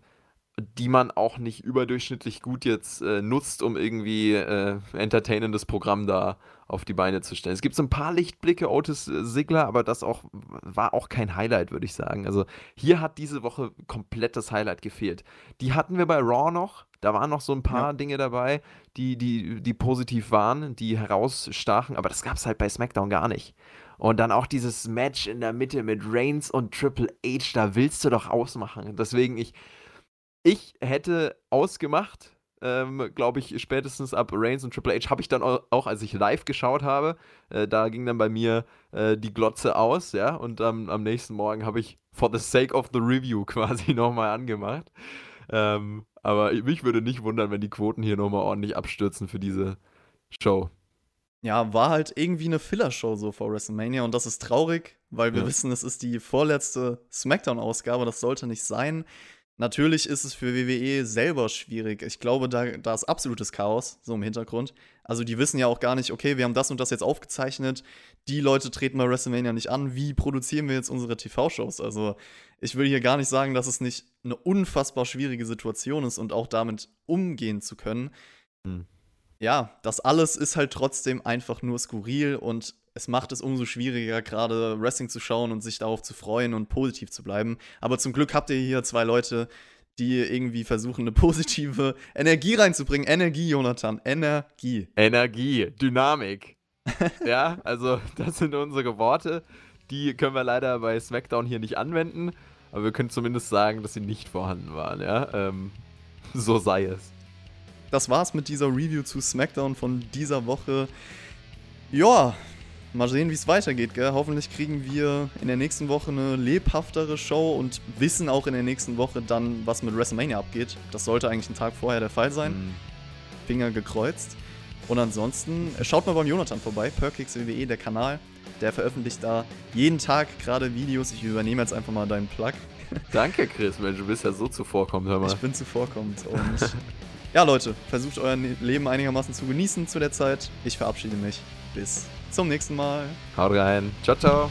die man auch nicht überdurchschnittlich gut jetzt äh, nutzt, um irgendwie äh, entertainendes Programm da auf die Beine zu stellen. Es gibt so ein paar Lichtblicke, Otis äh, Sigler, aber das auch war auch kein Highlight, würde ich sagen. Also hier hat diese Woche komplett das Highlight gefehlt. Die hatten wir bei Raw noch. Da waren noch so ein paar ja. Dinge dabei, die, die, die positiv waren, die herausstachen, aber das gab es halt bei SmackDown gar nicht. Und dann auch dieses Match in der Mitte mit Reigns und Triple H, da willst du doch ausmachen. Deswegen, ich, ich hätte ausgemacht, ähm, glaube ich, spätestens ab Reigns und Triple H habe ich dann auch, als ich live geschaut habe, äh, da ging dann bei mir äh, die Glotze aus, ja, und ähm, am nächsten Morgen habe ich for the sake of the review <laughs> quasi nochmal angemacht. Ähm, aber mich würde nicht wundern, wenn die Quoten hier nochmal ordentlich abstürzen für diese Show. Ja, war halt irgendwie eine Filler-Show so vor WrestleMania und das ist traurig, weil wir ja. wissen, es ist die vorletzte SmackDown-Ausgabe, das sollte nicht sein. Natürlich ist es für WWE selber schwierig. Ich glaube, da, da ist absolutes Chaos, so im Hintergrund. Also die wissen ja auch gar nicht, okay, wir haben das und das jetzt aufgezeichnet, die Leute treten bei WrestleMania nicht an, wie produzieren wir jetzt unsere TV-Shows? Also ich will hier gar nicht sagen, dass es nicht eine unfassbar schwierige Situation ist und auch damit umgehen zu können. Hm. Ja, das alles ist halt trotzdem einfach nur skurril und es macht es umso schwieriger, gerade Wrestling zu schauen und sich darauf zu freuen und positiv zu bleiben. Aber zum Glück habt ihr hier zwei Leute, die irgendwie versuchen, eine <laughs> positive Energie reinzubringen. Energie, Jonathan, Energie. Energie, Dynamik. <laughs> ja, also das sind unsere Worte. Die können wir leider bei SmackDown hier nicht anwenden, aber wir können zumindest sagen, dass sie nicht vorhanden waren. Ja, ähm, <laughs> so sei es. Das war's mit dieser Review zu SmackDown von dieser Woche. Ja, mal sehen, wie es weitergeht. Gell? Hoffentlich kriegen wir in der nächsten Woche eine lebhaftere Show und wissen auch in der nächsten Woche dann, was mit WrestleMania abgeht. Das sollte eigentlich einen Tag vorher der Fall sein. Mhm. Finger gekreuzt. Und ansonsten äh, schaut mal beim Jonathan vorbei, Perkix WWE, der Kanal. Der veröffentlicht da jeden Tag gerade Videos. Ich übernehme jetzt einfach mal deinen Plug. <laughs> Danke, Chris, Mensch, du bist ja so zuvorkommend, hör mal. Ich bin zuvorkommend. Und <laughs> ja, Leute, versucht euer Leben einigermaßen zu genießen zu der Zeit. Ich verabschiede mich. Bis zum nächsten Mal. Haut rein. Ciao, ciao.